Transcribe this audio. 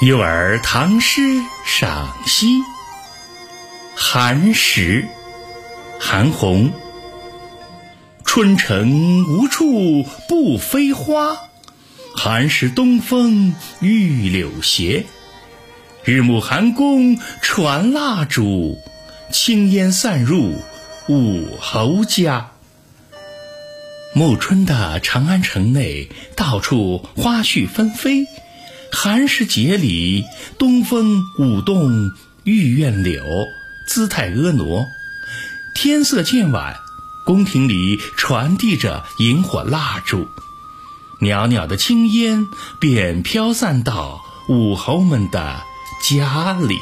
幼儿唐诗赏析：寒食，韩翃。春城无处不飞花，寒食东风御柳斜。日暮寒宫传蜡烛，轻烟散入五侯家。暮春的长安城内，到处花絮纷飞。寒食节里，东风舞动玉院柳，姿态婀娜。天色渐晚，宫廷里传递着萤火蜡烛，袅袅的青烟便飘散到武侯们的家里。